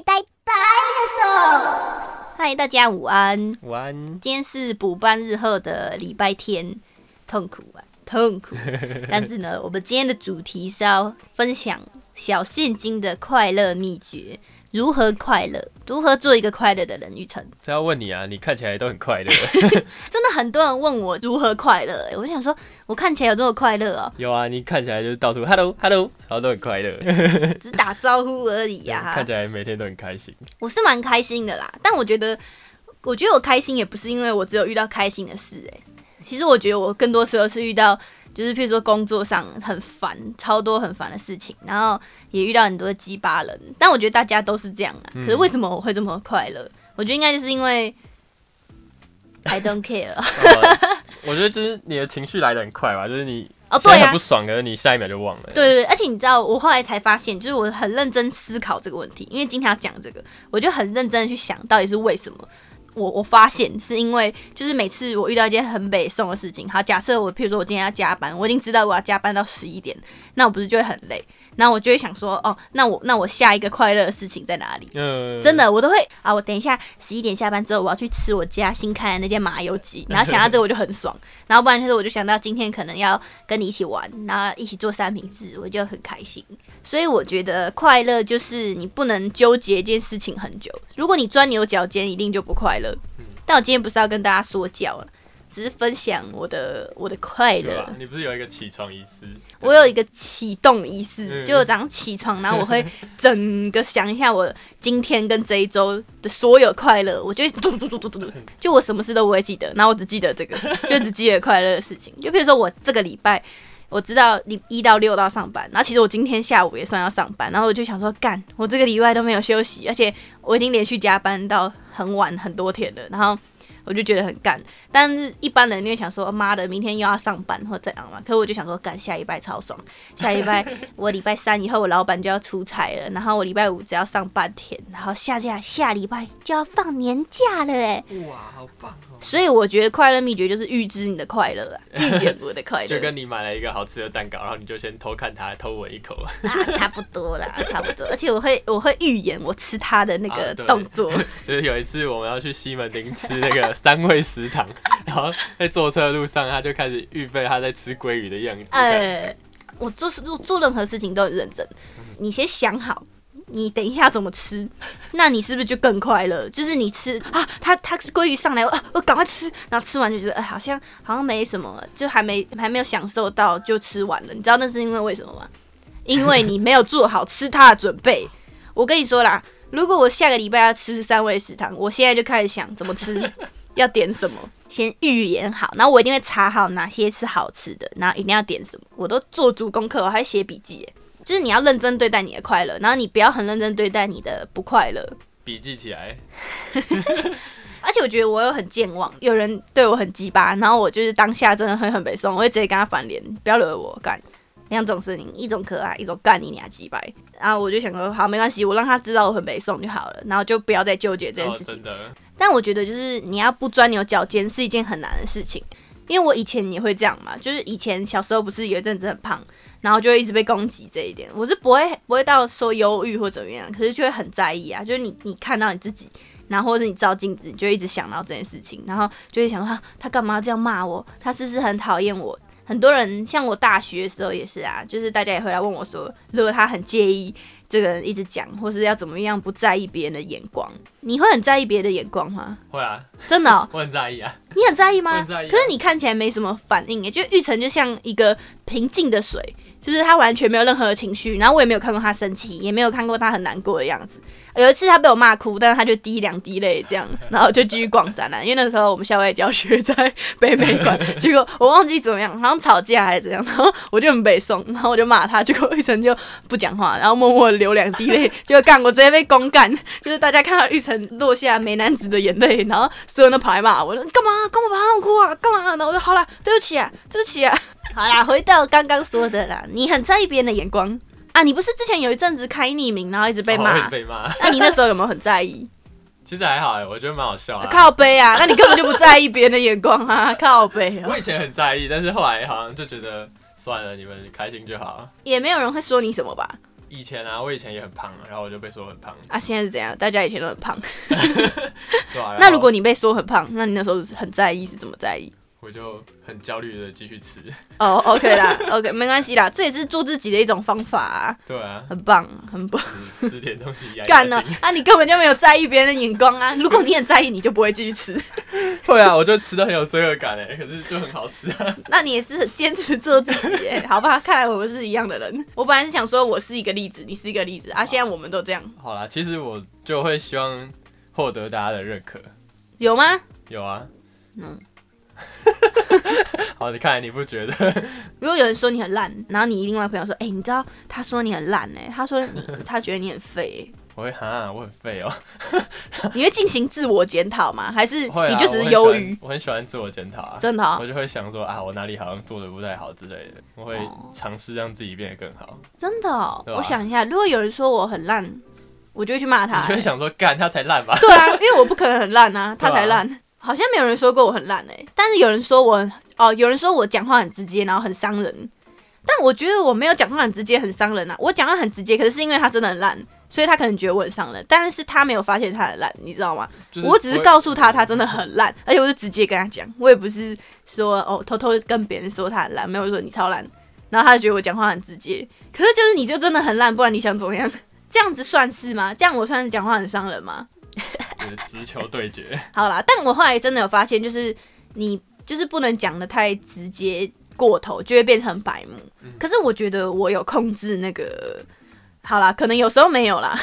呆呆呆的手。嗨，大家午安。午安。今天是补班日后的礼拜天，痛苦啊，痛苦。但是呢，我们今天的主题是要分享小现金的快乐秘诀。如何快乐？如何做一个快乐的人？玉成，这要问你啊！你看起来都很快乐，真的很多人问我如何快乐。哎，我想说，我看起来有这么快乐哦？有啊，你看起来就是到处 hello hello，然后都很快乐，只打招呼而已呀。看起来每天都很开心。我是蛮开心的啦，但我觉得，我觉得我开心也不是因为我只有遇到开心的事。哎，其实我觉得我更多时候是遇到。就是譬如说工作上很烦，超多很烦的事情，然后也遇到很多鸡巴人，但我觉得大家都是这样啊。可是为什么我会这么快乐？我觉得应该就是因为 I don't care。我觉得就是你的情绪来的很快吧，就是你哦对啊，不爽，可是你下一秒就忘了。对对对，而且你知道，我后来才发现，就是我很认真思考这个问题，因为今天要讲这个，我就很认真的去想到底是为什么。我我发现是因为，就是每次我遇到一件很北宋的事情，好，假设我，譬如说我今天要加班，我已经知道我要加班到十一点，那我不是就会很累？那我就会想说，哦，那我那我下一个快乐的事情在哪里？嗯，真的，我都会啊，我等一下十一点下班之后，我要去吃我家新开的那间麻油鸡，然后想到这个我就很爽，然后不然就是我就想到今天可能要跟你一起玩，然后一起做三明治，我就很开心。所以我觉得快乐就是你不能纠结一件事情很久，如果你钻牛角尖，一定就不快乐。但我今天不是要跟大家说教了。只是分享我的我的快乐。你不是有一个起床仪式？我有一个启动仪式，就早上起床，然后我会整个想一下我今天跟这一周的所有快乐，我就 嘟嘟嘟嘟嘟嘟，就我什么事都不会记得，然后我只记得这个，就只记得快乐的事情。就比如说我这个礼拜，我知道你一到六到上班，然后其实我今天下午也算要上班，然后我就想说干，我这个礼拜都没有休息，而且我已经连续加班到很晚很多天了，然后。我就觉得很干，但是一般人你会想说，妈的，明天又要上班或怎样嘛？可我就想说，干下礼拜超爽，下礼拜 我礼拜三以后我老板就要出差了，然后我礼拜五只要上半天，然后下下下礼拜就要放年假了，哎，哇，好棒哦！所以我觉得快乐秘诀就是预知你的快乐啊，预见我的快乐。就跟你买了一个好吃的蛋糕，然后你就先偷看它，偷闻一口啊，差不多啦，差不多。而且我会我会预言我吃它的那个动作。就是有一次我们要去西门町吃那个三味食堂，然后在坐车的路上，他就开始预备他在吃鲑鱼的样子。呃，我做事做做任何事情都很认真，你先想好。你等一下怎么吃？那你是不是就更快乐？就是你吃啊，他他鲑鱼上来，我我赶快吃，然后吃完就觉得哎，好像好像没什么，就还没还没有享受到就吃完了。你知道那是因为为什么吗？因为你没有做好吃它的准备。我跟你说啦，如果我下个礼拜要吃三味食堂，我现在就开始想怎么吃，要点什么，先预言好，然后我一定会查好哪些是好吃的，然后一定要点什么，我都做足功课，我还写笔记。就是你要认真对待你的快乐，然后你不要很认真对待你的不快乐。笔记起来。而且我觉得我又很健忘，有人对我很鸡巴，然后我就是当下真的会很被送，我会直接跟他翻脸，不要惹我干。两种声音，一种可爱，一种干你俩鸡巴。然后我就想说，好，没关系，我让他知道我很北宋就好了，然后就不要再纠结这件事情。但我觉得就是你要不钻牛角尖是一件很难的事情，因为我以前也会这样嘛，就是以前小时候不是有一阵子很胖。然后就一直被攻击这一点，我是不会不会到说忧郁或怎么样，可是就会很在意啊。就是你你看到你自己，然后或者是你照镜子，你就一直想到这件事情，然后就会想他他干嘛这样骂我？他是不是很讨厌我？很多人像我大学的时候也是啊，就是大家也会来问我说，如果他很介意这个人一直讲，或是要怎么样不在意别人的眼光，你会很在意别人的眼光吗？会啊，真的，我很在意啊。你很在意吗？很在意。可是你看起来没什么反应耶，就玉成就像一个平静的水。就是他完全没有任何的情绪，然后我也没有看过他生气，也没有看过他很难过的样子。有一次他被我骂哭，但是他就滴两滴泪这样，然后就继续逛展览。因为那时候我们校外教学在北美馆，结果我忘记怎么样，好像吵架还是怎样，然后我就很北宋，然后我就骂他，结果玉成就不讲话，然后默默流两滴泪，结果干我直接被公干，就是大家看到玉成落下美男子的眼泪，然后所有人都跑来骂我，说干嘛干嘛把他哭啊，干嘛？然后我说好了，对不起啊，对不起啊。好啦，回到刚刚说的啦，你很在意别人的眼光啊？你不是之前有一阵子开匿名，然后一直被骂？被骂。那你那时候有没有很在意？其实还好哎，我觉得蛮好笑的。靠背啊，那你根本就不在意别人的眼光啊！靠背。我以前很在意，但是后来好像就觉得算了，你们开心就好。也没有人会说你什么吧？以前啊，我以前也很胖，然后我就被说很胖，啊，现在是怎样？大家以前都很胖，那如果你被说很胖，那你那时候很在意是怎么在意？我就很焦虑的继续吃，哦、o k 啦，OK，没关系啦，这也是做自己的一种方法啊，对啊，很棒，很棒。吃点东西压干了。啊！你根本就没有在意别人的眼光啊！如果你很在意，你就不会继续吃。会啊，我就吃的很有罪恶感哎，可是就很好吃啊。那你也是很坚持做自己哎，好吧？看来我们是一样的人。我本来是想说我是一个例子，你是一个例子啊，现在我们都这样，好啦，其实我就会希望获得大家的认可，有吗？有啊，嗯 好，你看来你不觉得？如果有人说你很烂，然后你另外朋友说，哎、你知道他说你很烂哎，他说你 他觉得你很废我会哈，我很废哦、欸，你会进行自我检讨吗？还是你就只是忧郁？我很喜欢自我检讨啊，真的、哦我，就会想说啊，我哪里好像做的不太好之类的，我会哦尝试让自己变得更好。真的、哦。我想一下，如果有人说我很烂，我就会去骂他、欸。你就会想说，干他才烂吧？对啊，因为我不可能很烂啊，他才烂。好像没有人说过我很烂哎、但是有人说我哦，有人说我讲话很直接，然后很伤人。但我觉得我没有讲话很直接，很伤人啊。我讲话很直接，可是是因为他真的很烂，所以他可能觉得我很伤人。但是他没有发现他很烂，你知道吗？就是我只是告诉他他真的很烂，而且我是直接跟他讲，我也不是说哦偷偷跟别人说他很烂，没有说你超烂，然后他就觉得我讲话很直接。可是就是你就真的很烂，不然你想怎么样？这样子算是吗？这样我算是讲话很伤人吗？就是直球对决。好啦，但我后来真的有发现，就是你就是不能讲的太直接过头，就会变成白目。嗯可是我觉得我有控制那个，好啦，可能有时候没有啦，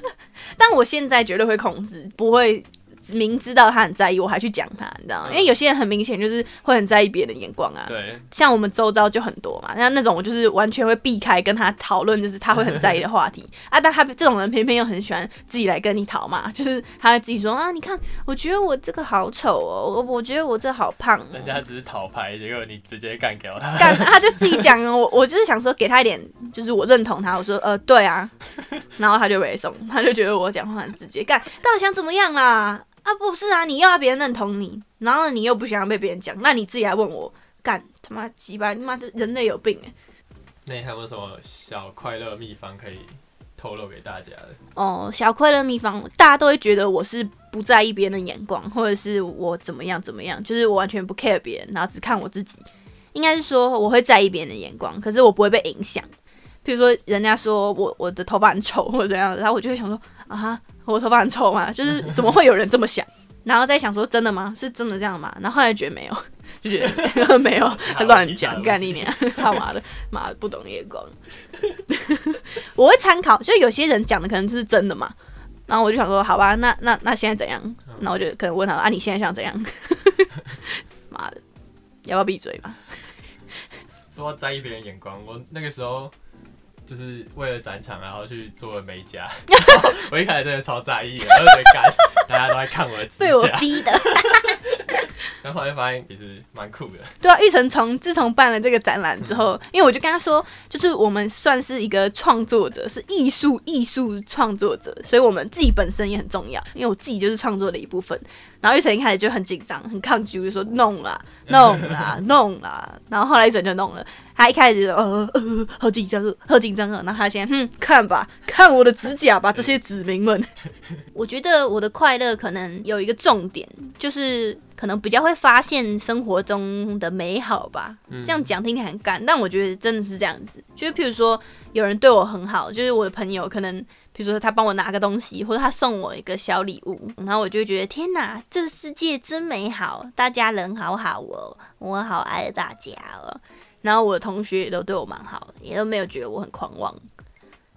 但我现在绝对会控制，不会。明知道他很在意，我还去讲他，你知道吗？因为有些人很明显就是会很在意别人的眼光啊。对，像我们周遭就很多嘛，那那种我就是完全会避开跟他讨论，就是他会很在意的话题 啊。但他这种人偏偏又很喜欢自己来跟你讨嘛，就是他会自己说啊，你看，我觉得我这个好丑哦，我我觉得我这好胖、哦，人家只是讨牌，结果你直接干掉他。干，他就自己讲哦，我我就是想说给他一点，就是我认同他，我说呃对啊，然后他就没送，他就觉得我讲话很直接，干，到底想怎么样啦？啊不是啊，你又要别人认同你，然后你又不想要被别人讲，那你自己来问我，干他妈鸡巴，你妈的人类有病哎、那你还有没有什么小快乐秘方可以透露给大家的？哦，小快乐秘方，大家都会觉得我是不在意别人的眼光，或者是我怎么样怎么样，就是我完全不 care 别人，然后只看我自己。应该是说我会在意别人的眼光，可是我不会被影响。譬如说人家说我我的头发很丑或者怎样，然后我就会想说啊哈，我头发很臭吗？就是怎么会有人这么想？然后再想说真的吗？是真的这样吗？然后后来觉得没有，就觉得 没有，乱讲，干你娘，他妈的，妈的不懂眼光。我会参考，就有些人讲的可能是真的嘛，然后我就想说，好吧，那那那现在怎样？那我就可能问他，啊，你现在想怎样？妈的，要不要闭嘴吧？说到在意别人眼光，我那个时候就是为了展场，然后去做了美甲。我一开始真的超在意的，然后就觉得干，大家都在看我的指被我甲，逼的。然后后来发现其实蛮酷的。对啊，玉成从自从办了这个展览之后，因为我就跟他说，就是我们算是一个创作者，是艺术艺术创作者，所以我们自己本身也很重要。因为我自己就是创作的一部分。然后玉成一开始就很紧张、很抗拒，就说弄啦、弄啦、弄啦。然后后来玉成就弄了。他一开始就呃呃好紧张哦，好紧张啊。然后他现在哼看吧，看我的指甲吧，这些子民们。我觉得我的快乐可能有一个重点，就是可能比较会发现生活中的美好吧。这样讲听起来很干，但我觉得真的是这样子。就是譬如说，有人对我很好，就是我的朋友，可能比如说他帮我拿个东西，或者他送我一个小礼物，然后我就会觉得天哪，这个世界真美好，大家人好好哦，我好爱大家哦。然后我的同学也都对我蛮好的，也都没有觉得我很狂妄。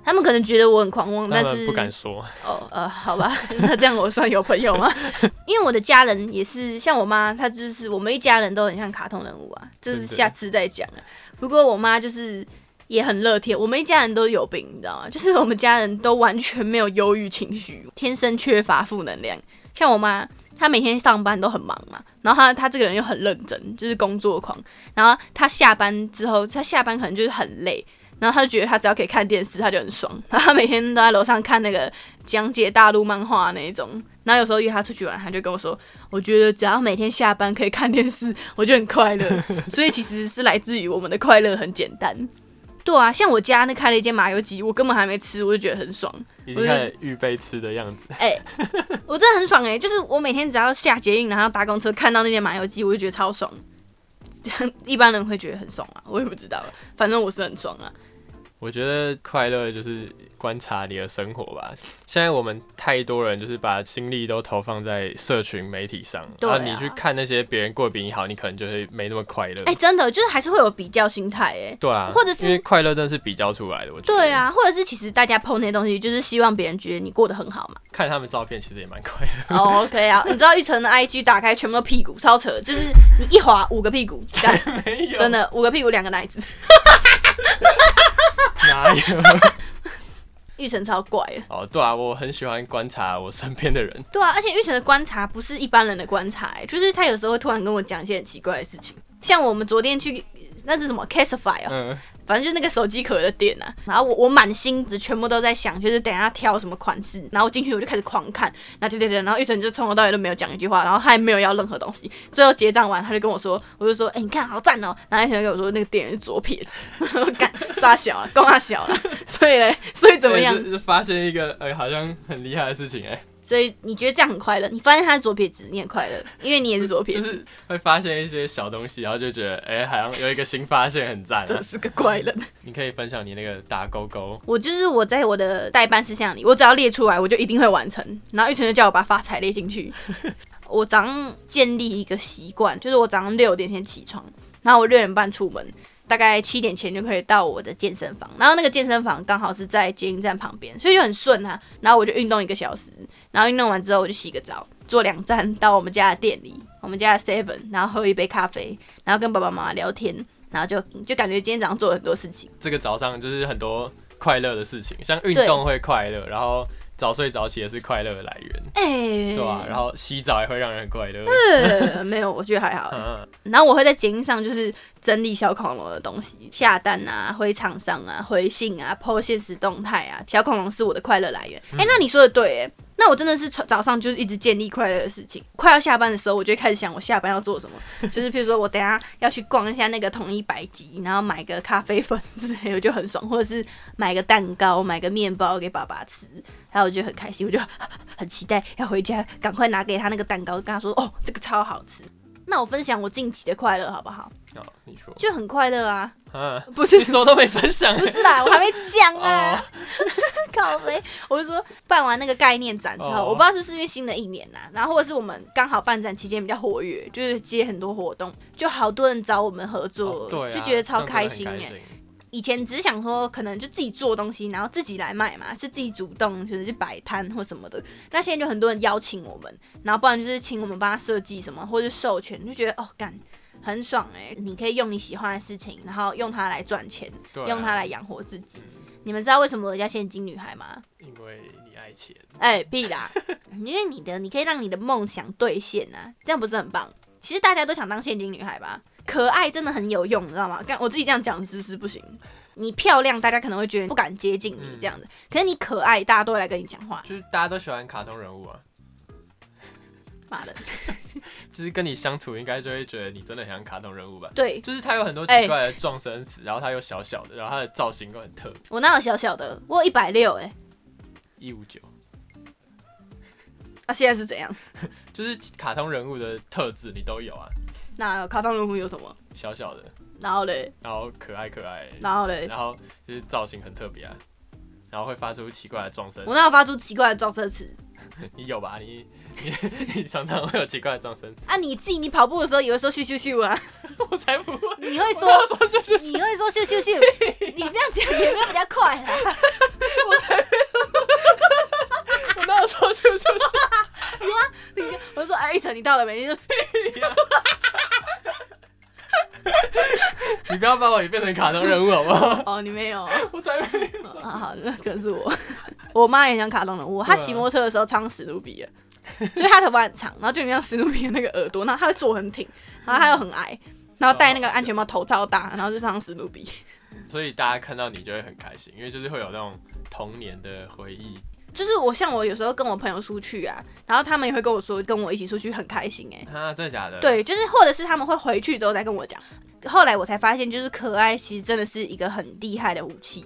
他们可能觉得我很狂妄，但是不敢说，哦，呃，好吧，那这样我算有朋友吗？因为我的家人也是像我妈，她就是我们一家人都很像卡通人物啊，这是下次再讲了。不过我妈就是也很乐天，我们一家人都有病，你知道吗？就是我们家人都完全没有忧郁情绪，天生缺乏负能量。像我妈，她每天上班都很忙嘛，然后她她这个人又很认真，就是工作狂。然后她下班之后，她下班可能就是很累，然后她就觉得她只要可以看电视，她就很爽。然后她每天都在楼上看那个讲解大陆漫画那一种。然后有时候约她出去玩，她就跟我说：“我觉得只要每天下班可以看电视，我就很快乐。”所以其实是来自于我们的快乐很简单。对啊，像我家那开了一间麻油鸡，我根本还没吃，我就觉得很爽。已经开始预备吃的样子。哎、我真的很爽哎、就是我每天只要下捷运，然后搭公车看到那间麻油鸡，我就觉得超爽。这 样一般人会觉得很爽啊，我也不知道，反正我是很爽啊。我觉得快乐就是观察你的生活吧。现在我们太多人就是把精力都投放在社群媒体上，对啊然后你去看那些别人过得比你好，你可能就会没那么快乐。哎、真的就是还是会有比较心态哎、对啊，或者是快乐真的是比较出来的。我觉得对，啊，或者是其实大家 PO 那些东西，就是希望别人觉得你过得很好嘛。看他们照片其实也蛮快乐。哦、OK 啊，你知道玉成的 IG 打开全部都屁股，超扯，就是你一滑五个屁股，干 没有，真的五个屁股两个奶子，哪有？玉成超怪的。哦，对啊，我很喜欢观察我身边的人。对啊，而且玉成的观察不是一般人的观察、欸，就是他有时候会突然跟我讲一些很奇怪的事情，像我们昨天去那是什么？Casify 啊，嗯，反正就是那个手机壳的店啊。然后我我满心子全部都在想，就是等一下挑什么款式，然后我进去我就开始狂看，然后对对对，然后玉成就从头到尾都没有讲一句话，然后他也没有要任何东西。最后结账完，他就跟我说，我就说，哎、你看好赞哦、然后玉成就跟我说那个店员是左撇子，干傻小啊，够他小了，所以嘞，所以怎么样？就发现一个哎、好像很厉害的事情哎、所以你觉得这样很快乐？你发现他是左撇子，你很快乐，因为你也是左撇子，就是会发现一些小东西，然后就觉得哎、好像有一个新发现，很赞、啊。真是个怪人。你可以分享你那个打勾勾，我就是我在我的代办事项里，我只要列出来，我就一定会完成。然后玉成就叫我把发财列进去。我早上建立一个习惯，就是我早上六点先起床，然后我六点半出门，大概七点前就可以到我的健身房。然后那个健身房刚好是在捷运站旁边，所以就很顺啊。然后我就运动一个小时，然后运动完之后我就洗个澡，坐两站到我们家的店里，我们家的 Seven，然后喝一杯咖啡，然后跟爸爸妈妈聊天，然后就就感觉今天早上做了很多事情。这个早上就是很多快乐的事情，像运动会快乐，然后早睡早起也是快乐的来源，哎、对啊，然后洗澡也会让人很快乐。呃，没有，我觉得还好。嗯，然后我会在节目上就是整理小恐龙的东西，下单啊、回厂商啊、回信啊、PO 现实动态啊，小恐龙是我的快乐来源。哎、那你说的对，哎，那我真的是从早上就是一直建立快乐的事情。快要下班的时候，我就开始想我下班要做什么，就是譬如说我等下要去逛一下那个统一百吉，然后买个咖啡粉之类的，我就很爽，或者是买个蛋糕、买个面包给爸爸吃。然后我就很开心，我就 很期待要回家，赶快拿给他那个蛋糕，跟他说：“哦，这个超好吃。”那我分享我近期的快乐好不好？好，你说，就很快乐啊，嗯，不是。你什么都没分享。不是啦，我还没讲啊。哦，靠谁？我是说办完那个概念展之后，哦。我不知道是不是因为新的一年呐、然后或者是我们刚好办展期间比较活跃，就是接很多活动，就好多人找我们合作，哦对啊，就觉得超开开心哎、心。以前只是想说，可能就自己做东西，然后自己来卖嘛，是自己主动就是去摆摊或什么的。那现在就很多人邀请我们，然后不然就是请我们帮他设计什么，或者是授权，就觉得哦干很爽哎、你可以用你喜欢的事情，然后用它来赚钱，啊用它来养活自己。你们知道为什么我叫现金女孩吗？因为你爱钱，哎、屁啦！因为你的，你可以让你的梦想兑现啊，这样不是很棒？其实大家都想当现金女孩吧？可爱真的很有用，你知道吗？干我自己这样讲是不是不行？你漂亮，大家可能会觉得不敢接近你这样子，可是你可爱，大家都会来跟你讲话。就是大家都喜欢卡通人物啊，妈的，就是跟你相处，应该就会觉得你真的很像卡通人物吧。对就是他有很多哎奇怪的撞生词，然后他又小小的，然后他的造型都很特别，我哪有小小的？我一百六哎，一五九，啊现在是怎样？就是卡通人物的特质你都有啊，那卡通人物有什么？小小的，然后嘞，然后可爱可爱，然后嘞，然后就是造型很特别啊，然后会发出奇怪的撞声我，那有发出奇怪的撞声词？你有吧？你你 你常常会有奇怪的撞声词，啊，你自己你跑步的时候也会说咻咻咻啊？我才不会，你会说我说说是是你会说咻咻咻？你这样讲也没有比较快啦。我才没有说是是是，你我就说哎，一晨你到了没？你就 你不要把我也变成卡通人物好不好？哦，你没有。我才没有。啊，好，那可是我。我妈也像卡通人物，她骑摩托车的时候唱史努比的，就是她头发很长，然后就很像史努比的那个耳朵，然后她会坐很挺，然后她又很矮，然后戴那个安全帽头超大，然后就像史努比。所以大家看到你就会很开心，因为就是会有那种童年的回忆就是我像我有时候跟我朋友出去啊，然后他们也会跟我说跟我一起出去很开心哎、啊，真的假的？，对，就是或者是他们会回去之后再跟我讲。后来我才发现，就是可爱其实真的是一个很厉害的武器。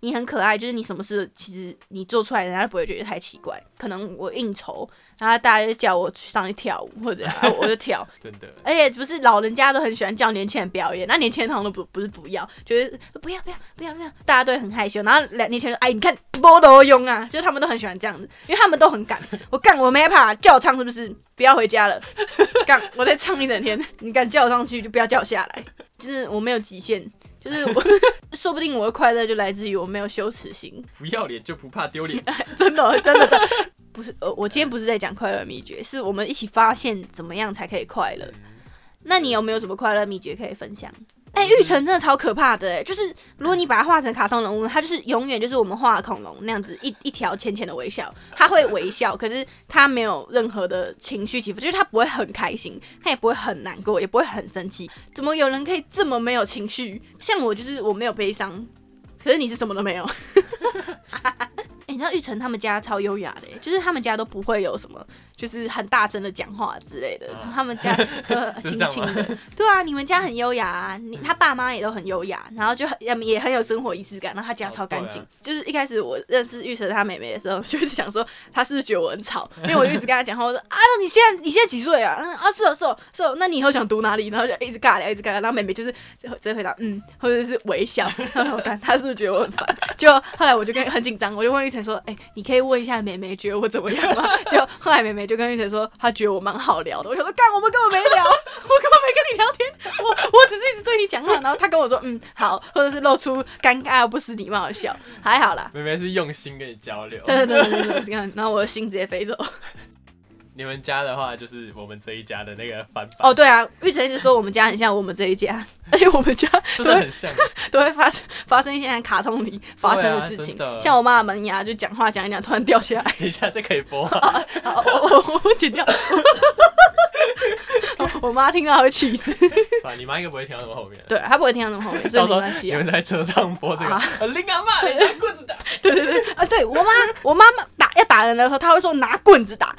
你很可爱，就是你什么事其实你做出来，人家不会觉得太奇怪。可能我应酬，然后大家就叫我去上去跳舞，或者、啊、我就跳。真的。而且不是老人家都很喜欢叫年轻人表演，那年轻人通常都不不是不要，觉得不要不要不要不要，大家都会很害羞。然后两年轻人说哎，你看波多用啊，就是他们都很喜欢这样子，因为他们都很敢。我干我没怕，叫我唱是不是？不要回家了，干我再唱一整天，你敢叫我上去就不要叫我下来。就是我没有极限，就是我 说不定我的快乐就来自于我没有羞耻心。不要脸就不怕丢脸。真的，真的，真的不是。呃，我今天不是在讲快乐秘诀，是我们一起发现怎么样才可以快乐。那你有没有什么快乐秘诀可以分享？哎、玉成真的超可怕的哎、就是如果你把它画成卡通人物，它就是永远就是我们画的恐龙那样子一一条浅浅的微笑，他会微笑，可是他没有任何的情绪起伏，就是他不会很开心，他也不会很难过，也不会很生气。怎么有人可以这么没有情绪？像我就是我没有悲伤，可是你是什么都没有。欸、你知道玉成他们家超优雅的欸、就是他们家都不会有什么，就是很大声的讲话之类的，啊他们家 轻轻的。对啊，你们家很优雅啊，你他爸妈也都很优雅，然后就很也 也很有生活仪式感，然后他家超干净。哦就是一开始我认识玉成他妹妹的时候，就是想说他是不是觉得我很吵，因为我就一直跟他讲话，我说啊，那你现在你现在几岁啊？嗯 啊是哦是哦是哦，那你以后想读哪里？然后就一直尬聊一直尬聊，然后妹妹就是直接回答嗯，或者是微笑，然后我看他是不是觉得我很烦？就后来我就跟很紧张，我就问玉成说，哎、你可以问一下妹妹觉得我怎么样吗？就后来妹妹就跟玉成说，他觉得我蛮好聊的。我想说，干，我们根本没聊，我根本没跟你聊天，我我只是一直对你讲话，然后他跟我说，嗯，好，或者是露出尴尬而不失礼貌的笑，还好啦。妹妹是用心跟你交流。对对对对对，你看，然后我的心直接飞走。你们家的话，就是我们这一家的那个翻版，哦，对啊，玉成一直说我们家很像我们这一家，而且我们家 真的很像。都会发生发生一些卡通里发生的事情，啊像我妈的门牙就讲话讲一讲突然掉下来，等一下，这可以播吗？好我我我剪掉。我妈听到会气死，算了，你妈应该不会听到那么后面。对她不会听到那么后面，所以没关系啊你们。在车上播这个，啊啊林阿妈，你拿棍子打。对对对，啊，对我妈，我妈妈打要打人的时候，她会说拿棍子打。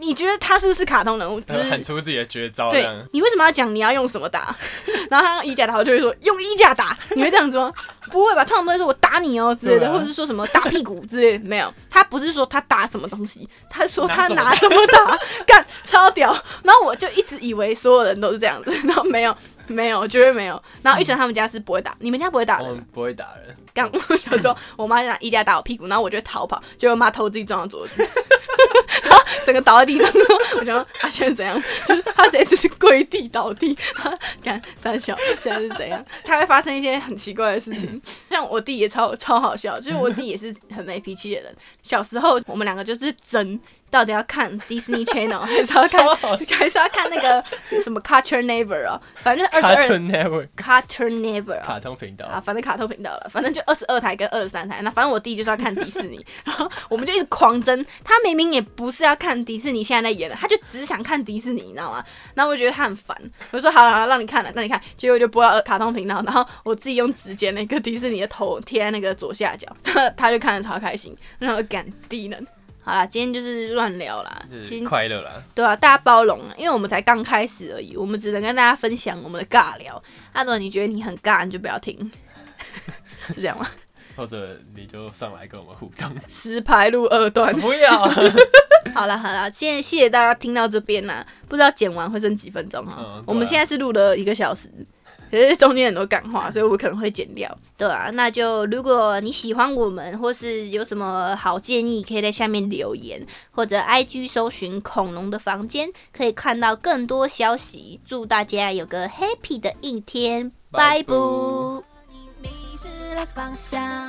你你觉得他是不是卡通人物？就是喊出自己的绝招，对你为什么要讲你要用什么打？然后他用衣架打，我就会说用衣架打，你会这样子吗？不会吧？通常都会说我打你哦之类的，啊或者是说什么打屁股之类的，没有，他不是说他打什么东西，他说他拿拿什么打，干超屌。然后我就一直以为所有人都是这样子，然后没有没有，绝对没有。然后玉成他们家是不会打，你们家不会打人。不会打人。刚 我小时候，我妈就拿衣架打我屁股，然后我就逃跑，结果我妈偷自己撞到桌子，然后整个倒在地上。我想说啊，现在怎样？就是她直接就是跪地倒地，她看三小现在是怎样？她会发生一些很奇怪的事情，像我弟也超超好笑，就是我弟也是很没脾气的人。小时候我们两个就是争。到底要看 Disney Channel 还是要看 还是要看那个什么 Cartoon Never 啊？反正二十二 Cartoon Network Cartoon Never 啊卡通频道啊，反正卡通频道了，反正就二十二台跟二十三台。那反正我弟就是要看迪士尼，然后我们就一直狂争。他明明也不是要看迪士尼现在在演的，他就只想看迪士尼，你知道吗？然后我觉得他很烦，我就说好了好了，让你看了，让你看。结果就播到卡通频道，然后我自己用指尖那个迪士尼的头贴在那个左下角，他就看的超开心，然后感低能。好啦，今天就是乱聊啦，就是其实快乐啦。对啊，大家包容啊，因为我们才刚开始而已，我们只能跟大家分享我们的尬聊。那如果你觉得你很尬，你就不要听，是这样吗？或者你就上来跟我们互动。石牌路二段。不要，好了好了，现在谢谢大家听到这边啦，不知道剪完会剩几分钟哈、嗯啊我们现在是录了一个小时，可是中间很多感话，所以我可能会剪掉。对啊，那就如果你喜欢我们，或是有什么好建议，可以在下面留言，或者 IG 搜寻“恐龙的房间”，可以看到更多消息。祝大家有个 happy 的一天，拜拜拜拜。迷失了方向，